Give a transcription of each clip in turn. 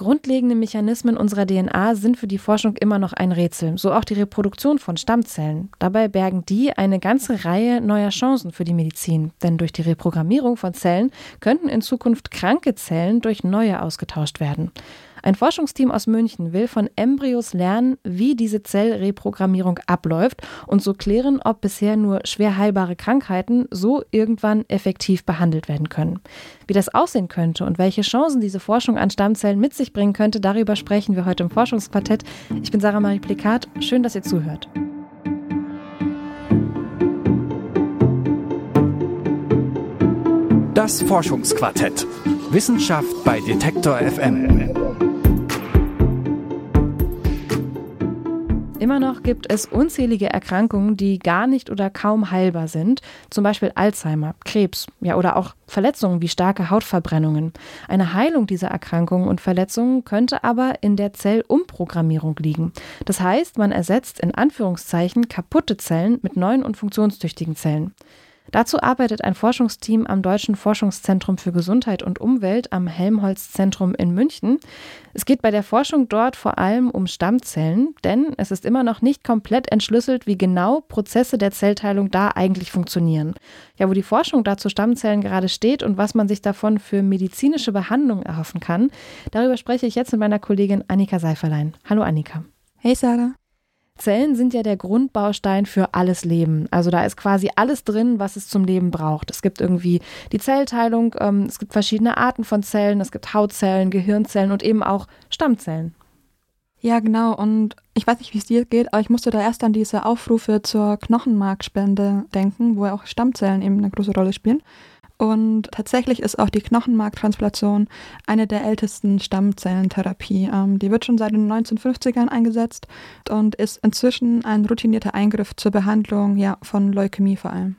Grundlegende Mechanismen unserer DNA sind für die Forschung immer noch ein Rätsel, so auch die Reproduktion von Stammzellen. Dabei bergen die eine ganze Reihe neuer Chancen für die Medizin, denn durch die Reprogrammierung von Zellen könnten in Zukunft kranke Zellen durch neue ausgetauscht werden. Ein Forschungsteam aus München will von Embryos lernen, wie diese Zellreprogrammierung abläuft und so klären, ob bisher nur schwer heilbare Krankheiten so irgendwann effektiv behandelt werden können. Wie das aussehen könnte und welche Chancen diese Forschung an Stammzellen mit sich bringen könnte, darüber sprechen wir heute im Forschungsquartett. Ich bin Sarah Marie Plikat. Schön, dass ihr zuhört. Das Forschungsquartett. Wissenschaft bei Detektor FM. Immer noch gibt es unzählige Erkrankungen, die gar nicht oder kaum heilbar sind, zum Beispiel Alzheimer, Krebs, ja oder auch Verletzungen wie starke Hautverbrennungen. Eine Heilung dieser Erkrankungen und Verletzungen könnte aber in der Zellumprogrammierung liegen. Das heißt, man ersetzt in Anführungszeichen kaputte Zellen mit neuen und funktionstüchtigen Zellen. Dazu arbeitet ein Forschungsteam am Deutschen Forschungszentrum für Gesundheit und Umwelt am Helmholtz-Zentrum in München. Es geht bei der Forschung dort vor allem um Stammzellen, denn es ist immer noch nicht komplett entschlüsselt, wie genau Prozesse der Zellteilung da eigentlich funktionieren. Ja, wo die Forschung dazu Stammzellen gerade steht und was man sich davon für medizinische Behandlung erhoffen kann, darüber spreche ich jetzt mit meiner Kollegin Annika Seiferlein. Hallo Annika. Hey Sarah. Zellen sind ja der Grundbaustein für alles Leben. Also da ist quasi alles drin, was es zum Leben braucht. Es gibt irgendwie die Zellteilung, ähm, es gibt verschiedene Arten von Zellen, es gibt Hautzellen, Gehirnzellen und eben auch Stammzellen. Ja, genau. Und ich weiß nicht, wie es dir geht, aber ich musste da erst an diese Aufrufe zur Knochenmarkspende denken, wo auch Stammzellen eben eine große Rolle spielen. Und tatsächlich ist auch die Knochenmarktransplantation eine der ältesten Stammzellentherapie. Ähm, die wird schon seit den 1950ern eingesetzt und ist inzwischen ein routinierter Eingriff zur Behandlung ja, von Leukämie vor allem.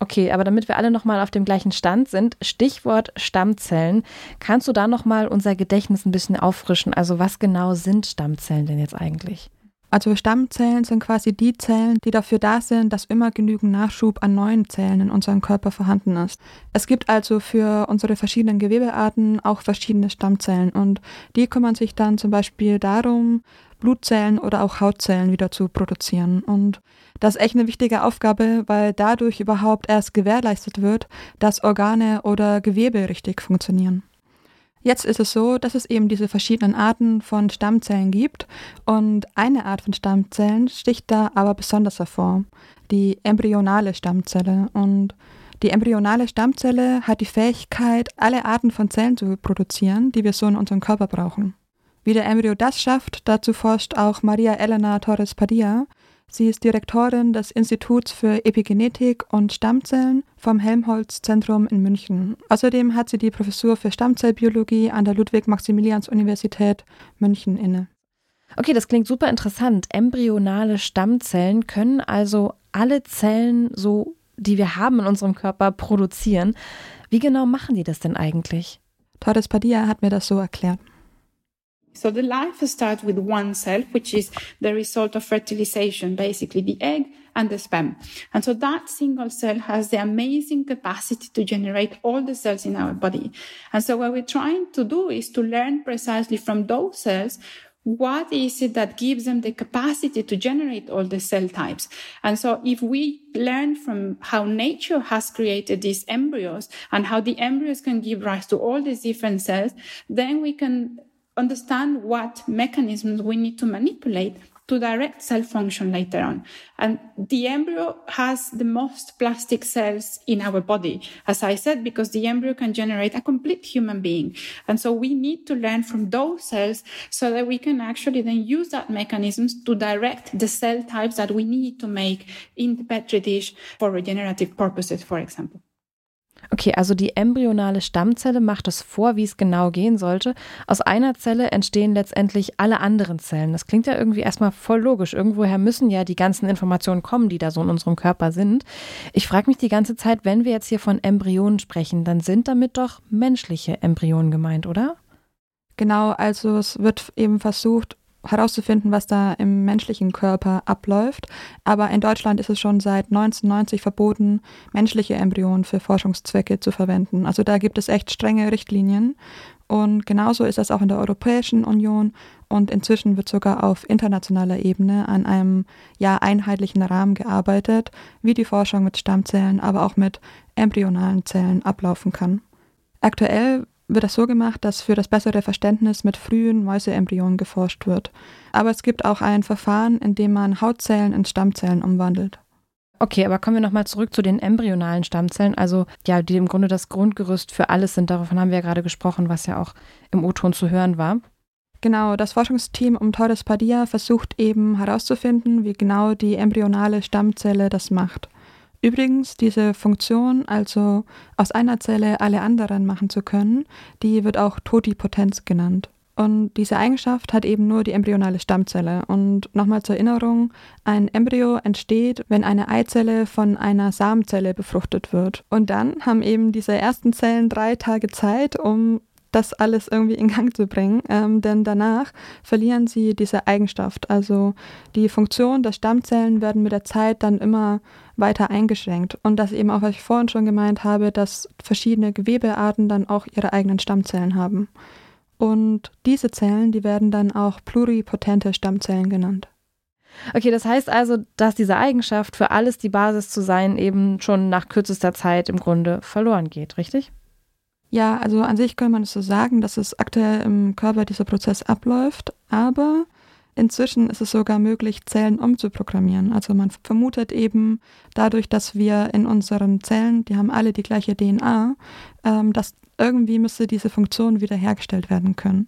Okay, aber damit wir alle nochmal auf dem gleichen Stand sind, Stichwort Stammzellen. Kannst du da nochmal unser Gedächtnis ein bisschen auffrischen? Also was genau sind Stammzellen denn jetzt eigentlich? Also Stammzellen sind quasi die Zellen, die dafür da sind, dass immer genügend Nachschub an neuen Zellen in unserem Körper vorhanden ist. Es gibt also für unsere verschiedenen Gewebearten auch verschiedene Stammzellen und die kümmern sich dann zum Beispiel darum, Blutzellen oder auch Hautzellen wieder zu produzieren. Und das ist echt eine wichtige Aufgabe, weil dadurch überhaupt erst gewährleistet wird, dass Organe oder Gewebe richtig funktionieren. Jetzt ist es so, dass es eben diese verschiedenen Arten von Stammzellen gibt und eine Art von Stammzellen sticht da aber besonders hervor, die embryonale Stammzelle. Und die embryonale Stammzelle hat die Fähigkeit, alle Arten von Zellen zu produzieren, die wir so in unserem Körper brauchen. Wie der Embryo das schafft, dazu forscht auch Maria Elena Torres Padilla, Sie ist Direktorin des Instituts für Epigenetik und Stammzellen vom Helmholtz-Zentrum in München. Außerdem hat sie die Professur für Stammzellbiologie an der Ludwig-Maximilians-Universität München inne. Okay, das klingt super interessant. Embryonale Stammzellen können also alle Zellen, so die wir haben in unserem Körper, produzieren. Wie genau machen die das denn eigentlich? Torres Padilla hat mir das so erklärt. So the life starts with one cell, which is the result of fertilization, basically the egg and the sperm. And so that single cell has the amazing capacity to generate all the cells in our body. And so what we're trying to do is to learn precisely from those cells what is it that gives them the capacity to generate all the cell types? And so if we learn from how nature has created these embryos and how the embryos can give rise to all these different cells, then we can understand what mechanisms we need to manipulate to direct cell function later on. And the embryo has the most plastic cells in our body, as I said, because the embryo can generate a complete human being. And so we need to learn from those cells so that we can actually then use that mechanisms to direct the cell types that we need to make in the Petri dish for regenerative purposes, for example. Okay, also die embryonale Stammzelle macht es vor, wie es genau gehen sollte. Aus einer Zelle entstehen letztendlich alle anderen Zellen. Das klingt ja irgendwie erstmal voll logisch. Irgendwoher müssen ja die ganzen Informationen kommen, die da so in unserem Körper sind. Ich frage mich die ganze Zeit, wenn wir jetzt hier von Embryonen sprechen, dann sind damit doch menschliche Embryonen gemeint, oder? Genau, also es wird eben versucht, herauszufinden, was da im menschlichen Körper abläuft. Aber in Deutschland ist es schon seit 1990 verboten, menschliche Embryonen für Forschungszwecke zu verwenden. Also da gibt es echt strenge Richtlinien. Und genauso ist das auch in der Europäischen Union und inzwischen wird sogar auf internationaler Ebene an einem ja einheitlichen Rahmen gearbeitet, wie die Forschung mit Stammzellen, aber auch mit embryonalen Zellen ablaufen kann. Aktuell wird das so gemacht, dass für das bessere Verständnis mit frühen Mäuseembryonen geforscht wird. Aber es gibt auch ein Verfahren, in dem man Hautzellen in Stammzellen umwandelt. Okay, aber kommen wir nochmal zurück zu den embryonalen Stammzellen, also ja, die im Grunde das Grundgerüst für alles sind. Davon haben wir ja gerade gesprochen, was ja auch im O-Ton zu hören war. Genau, das Forschungsteam um Torres Padilla versucht eben herauszufinden, wie genau die embryonale Stammzelle das macht. Übrigens, diese Funktion, also aus einer Zelle alle anderen machen zu können, die wird auch Totipotenz genannt. Und diese Eigenschaft hat eben nur die embryonale Stammzelle. Und nochmal zur Erinnerung, ein Embryo entsteht, wenn eine Eizelle von einer Samenzelle befruchtet wird. Und dann haben eben diese ersten Zellen drei Tage Zeit, um das alles irgendwie in Gang zu bringen, ähm, denn danach verlieren sie diese Eigenschaft. Also die Funktion der Stammzellen werden mit der Zeit dann immer weiter eingeschränkt. Und das eben auch, was ich vorhin schon gemeint habe, dass verschiedene Gewebearten dann auch ihre eigenen Stammzellen haben. Und diese Zellen, die werden dann auch pluripotente Stammzellen genannt. Okay, das heißt also, dass diese Eigenschaft für alles die Basis zu sein eben schon nach kürzester Zeit im Grunde verloren geht, richtig? Ja, also an sich kann man es so sagen, dass es aktuell im Körper dieser Prozess abläuft, aber inzwischen ist es sogar möglich, Zellen umzuprogrammieren. Also man vermutet eben dadurch, dass wir in unseren Zellen, die haben alle die gleiche DNA, ähm, dass irgendwie müsste diese Funktion wiederhergestellt werden können.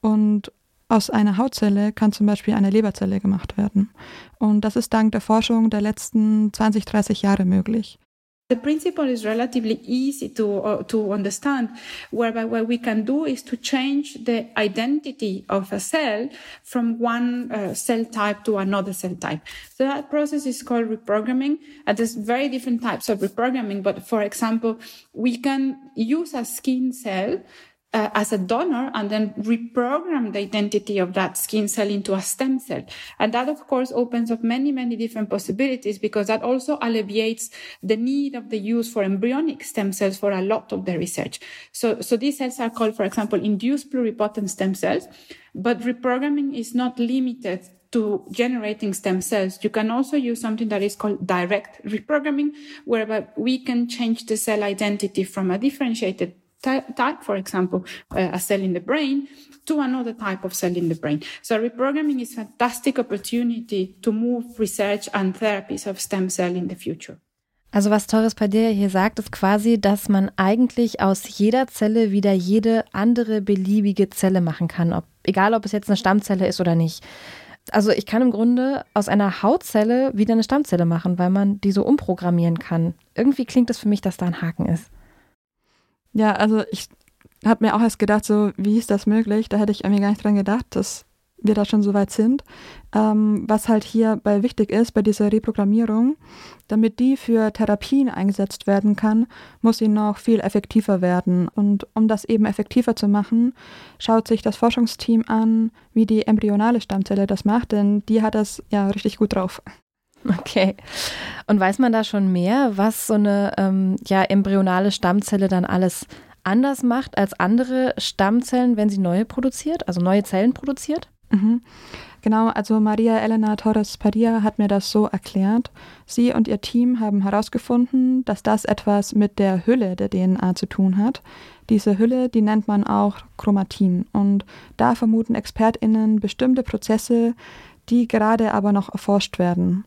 Und aus einer Hautzelle kann zum Beispiel eine Leberzelle gemacht werden. Und das ist dank der Forschung der letzten 20, 30 Jahre möglich. The principle is relatively easy to, uh, to understand, whereby what we can do is to change the identity of a cell from one uh, cell type to another cell type. So that process is called reprogramming. And there's very different types of reprogramming. But for example, we can use a skin cell uh, as a donor and then reprogram the identity of that skin cell into a stem cell. And that, of course, opens up many, many different possibilities because that also alleviates the need of the use for embryonic stem cells for a lot of the research. So, so these cells are called, for example, induced pluripotent stem cells, but reprogramming is not limited to generating stem cells. You can also use something that is called direct reprogramming, whereby we can change the cell identity from a differentiated type, for example, uh, a cell in the brain, to another type of cell in the brain. So reprogramming is a fantastic opportunity to move research and therapies of stem cell in the future. Also was Torres Padilla hier sagt, ist quasi, dass man eigentlich aus jeder Zelle wieder jede andere beliebige Zelle machen kann, ob, egal ob es jetzt eine Stammzelle ist oder nicht. Also ich kann im Grunde aus einer Hautzelle wieder eine Stammzelle machen, weil man die so umprogrammieren kann. Irgendwie klingt es für mich, dass da ein Haken ist. Ja, also ich habe mir auch erst gedacht, so, wie ist das möglich? Da hätte ich irgendwie gar nicht dran gedacht, dass wir da schon so weit sind. Ähm, was halt hierbei wichtig ist, bei dieser Reprogrammierung, damit die für Therapien eingesetzt werden kann, muss sie noch viel effektiver werden. Und um das eben effektiver zu machen, schaut sich das Forschungsteam an, wie die embryonale Stammzelle das macht, denn die hat das ja richtig gut drauf. Okay. Und weiß man da schon mehr, was so eine ähm, ja, embryonale Stammzelle dann alles anders macht als andere Stammzellen, wenn sie neue produziert, also neue Zellen produziert? Mhm. Genau, also Maria Elena Torres Padilla hat mir das so erklärt. Sie und ihr Team haben herausgefunden, dass das etwas mit der Hülle der DNA zu tun hat. Diese Hülle, die nennt man auch Chromatin. Und da vermuten ExpertInnen bestimmte Prozesse, die gerade aber noch erforscht werden.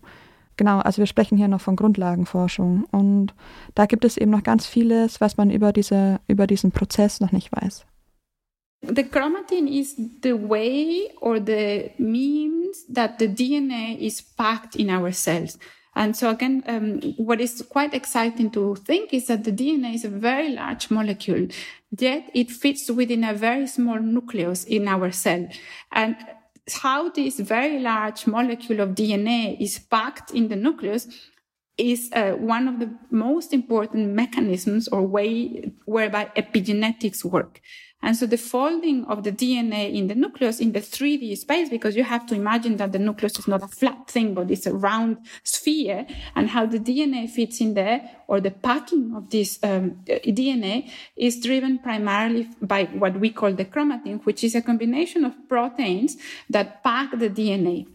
Genau, also wir sprechen hier noch von Grundlagenforschung und da gibt es eben noch ganz vieles, was man über, diese, über diesen Prozess noch nicht weiß. The chromatin is the way or the means that the DNA is packed in our cells. And so again, um, what is quite exciting to think is that the DNA is a very large molecule, yet it fits within a very small nucleus in our cell. And how this very large molecule of DNA is packed in the nucleus is uh, one of the most important mechanisms or way whereby epigenetics work. And so the folding of the DNA in the nucleus in the 3D space, because you have to imagine that the nucleus is not a flat thing, but it's a round sphere and how the DNA fits in there or the packing of this um, DNA is driven primarily by what we call the chromatin, which is a combination of proteins that pack the DNA.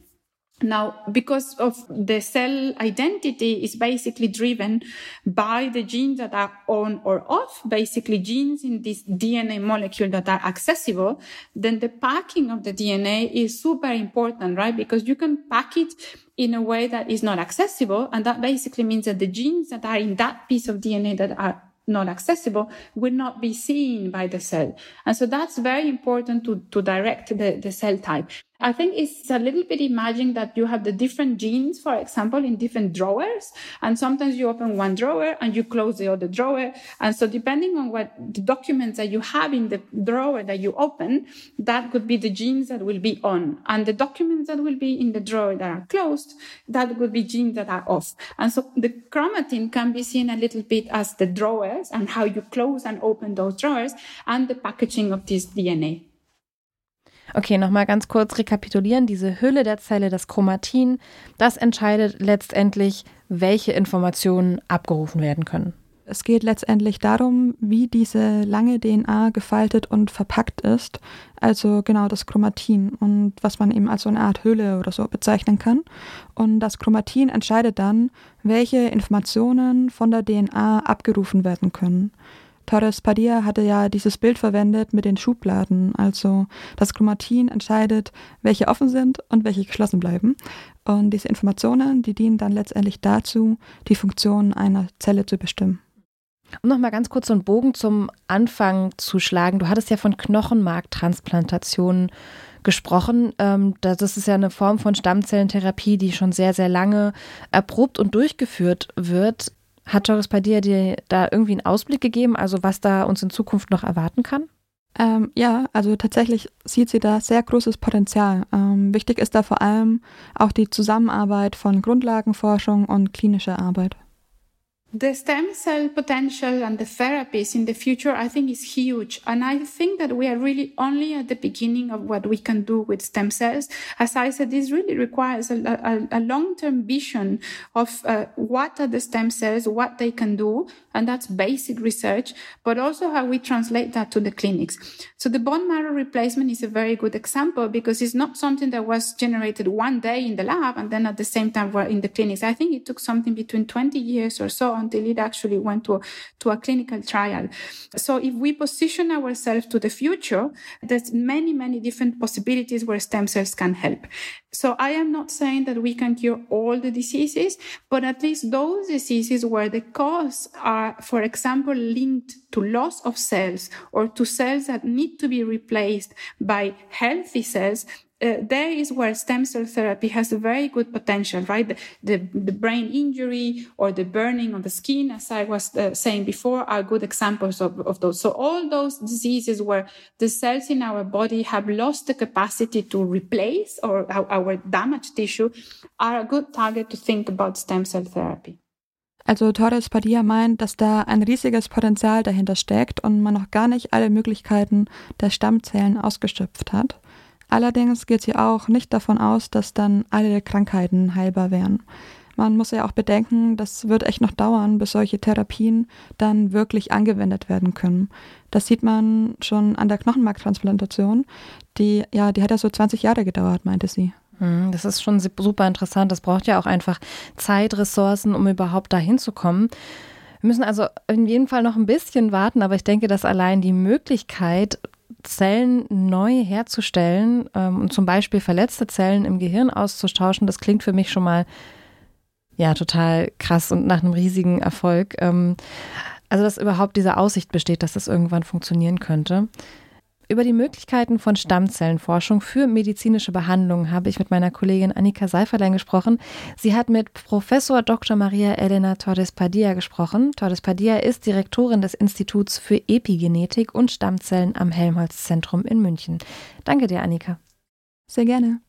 Now, because of the cell identity is basically driven by the genes that are on or off, basically genes in this DNA molecule that are accessible, then the packing of the DNA is super important, right? Because you can pack it in a way that is not accessible. And that basically means that the genes that are in that piece of DNA that are not accessible will not be seen by the cell. And so that's very important to, to direct the, the cell type. I think it's a little bit imagining that you have the different genes, for example, in different drawers. And sometimes you open one drawer and you close the other drawer. And so depending on what the documents that you have in the drawer that you open, that could be the genes that will be on. And the documents that will be in the drawer that are closed, that would be genes that are off. And so the chromatin can be seen a little bit as the drawers and how you close and open those drawers and the packaging of this DNA. Okay, nochmal ganz kurz rekapitulieren. Diese Hülle der Zelle, das Chromatin, das entscheidet letztendlich, welche Informationen abgerufen werden können. Es geht letztendlich darum, wie diese lange DNA gefaltet und verpackt ist, also genau das Chromatin und was man eben als so eine Art Hülle oder so bezeichnen kann. Und das Chromatin entscheidet dann, welche Informationen von der DNA abgerufen werden können. Torres Padilla hatte ja dieses Bild verwendet mit den Schubladen. Also das Chromatin entscheidet, welche offen sind und welche geschlossen bleiben. Und diese Informationen, die dienen dann letztendlich dazu, die Funktion einer Zelle zu bestimmen. Um nochmal ganz kurz so einen Bogen zum Anfang zu schlagen. Du hattest ja von Knochenmarktransplantationen gesprochen. Ähm, das ist ja eine Form von Stammzellentherapie, die schon sehr, sehr lange erprobt und durchgeführt wird. Hat bei dir dir da irgendwie einen Ausblick gegeben, also was da uns in Zukunft noch erwarten kann? Ähm, ja, also tatsächlich sieht sie da sehr großes Potenzial. Ähm, wichtig ist da vor allem auch die Zusammenarbeit von Grundlagenforschung und klinischer Arbeit. The stem cell potential and the therapies in the future, I think, is huge. And I think that we are really only at the beginning of what we can do with stem cells. As I said, this really requires a, a, a long-term vision of uh, what are the stem cells, what they can do. And that's basic research, but also how we translate that to the clinics. So the bone marrow replacement is a very good example because it's not something that was generated one day in the lab and then at the same time we're in the clinics. I think it took something between 20 years or so until it actually went to, to a clinical trial. So if we position ourselves to the future, there's many, many different possibilities where stem cells can help. So I am not saying that we can cure all the diseases, but at least those diseases where the cause are, for example, linked to loss of cells or to cells that need to be replaced by healthy cells, uh, there is where stem cell therapy has a very good potential, right? The, the, the brain injury or the burning on the skin, as I was uh, saying before, are good examples of, of those. So all those diseases where the cells in our body have lost the capacity to replace or our, our damaged tissue are a good target to think about stem cell therapy. Also Torres Padilla meint, dass da ein riesiges Potenzial dahinter steckt und man noch gar nicht alle Möglichkeiten der Stammzellen ausgeschöpft hat. Allerdings geht sie auch nicht davon aus, dass dann alle Krankheiten heilbar wären. Man muss ja auch bedenken, das wird echt noch dauern, bis solche Therapien dann wirklich angewendet werden können. Das sieht man schon an der Knochenmarktransplantation. Die, ja, die hat ja so 20 Jahre gedauert, meinte sie. Hm, das ist schon super interessant. Das braucht ja auch einfach Zeit, Ressourcen, um überhaupt dahin zu kommen. Wir müssen also in jedem Fall noch ein bisschen warten, aber ich denke, dass allein die Möglichkeit, Zellen neu herzustellen ähm, und zum Beispiel verletzte Zellen im Gehirn auszutauschen, das klingt für mich schon mal ja total krass und nach einem riesigen Erfolg. Ähm, also dass überhaupt diese Aussicht besteht, dass das irgendwann funktionieren könnte. Über die Möglichkeiten von Stammzellenforschung für medizinische Behandlungen habe ich mit meiner Kollegin Annika Seiferlein gesprochen. Sie hat mit Professor Dr. Maria Elena Torres Padilla gesprochen. Torres Padilla ist Direktorin des Instituts für Epigenetik und Stammzellen am Helmholtz-Zentrum in München. Danke dir, Annika. Sehr gerne.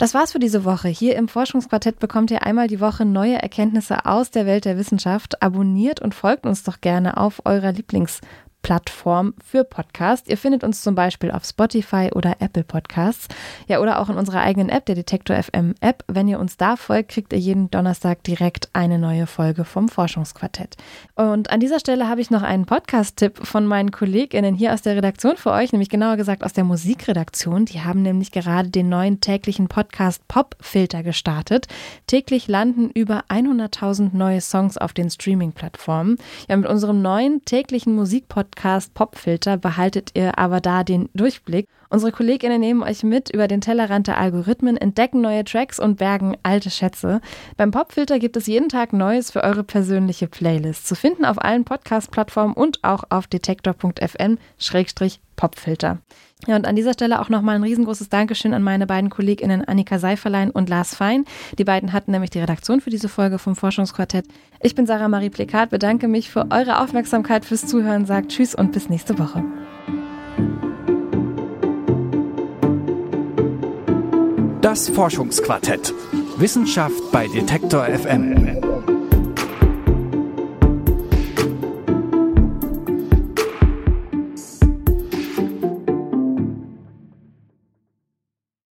Das war's für diese Woche. Hier im Forschungsquartett bekommt ihr einmal die Woche neue Erkenntnisse aus der Welt der Wissenschaft. Abonniert und folgt uns doch gerne auf eurer Lieblings Plattform für Podcasts. Ihr findet uns zum Beispiel auf Spotify oder Apple Podcasts. Ja, oder auch in unserer eigenen App, der Detektor FM App. Wenn ihr uns da folgt, kriegt ihr jeden Donnerstag direkt eine neue Folge vom Forschungsquartett. Und an dieser Stelle habe ich noch einen Podcast-Tipp von meinen KollegInnen hier aus der Redaktion für euch, nämlich genauer gesagt aus der Musikredaktion. Die haben nämlich gerade den neuen täglichen Podcast Popfilter gestartet. Täglich landen über 100.000 neue Songs auf den Streaming-Plattformen. Ja, mit unserem neuen täglichen Musikpodcast Podcast Popfilter behaltet ihr aber da den Durchblick. Unsere KollegInnen nehmen euch mit über den Tellerrand der Algorithmen, entdecken neue Tracks und bergen alte Schätze. Beim Popfilter gibt es jeden Tag Neues für eure persönliche Playlist. Zu finden auf allen Podcast-Plattformen und auch auf detektor.fm-popfilter. Ja, und an dieser Stelle auch nochmal ein riesengroßes Dankeschön an meine beiden KollegInnen Annika Seiferlein und Lars Fein. Die beiden hatten nämlich die Redaktion für diese Folge vom Forschungsquartett. Ich bin Sarah Marie Plekat, bedanke mich für eure Aufmerksamkeit, fürs Zuhören, sagt Tschüss und bis nächste Woche. Das Forschungsquartett. Wissenschaft bei Detektor FM.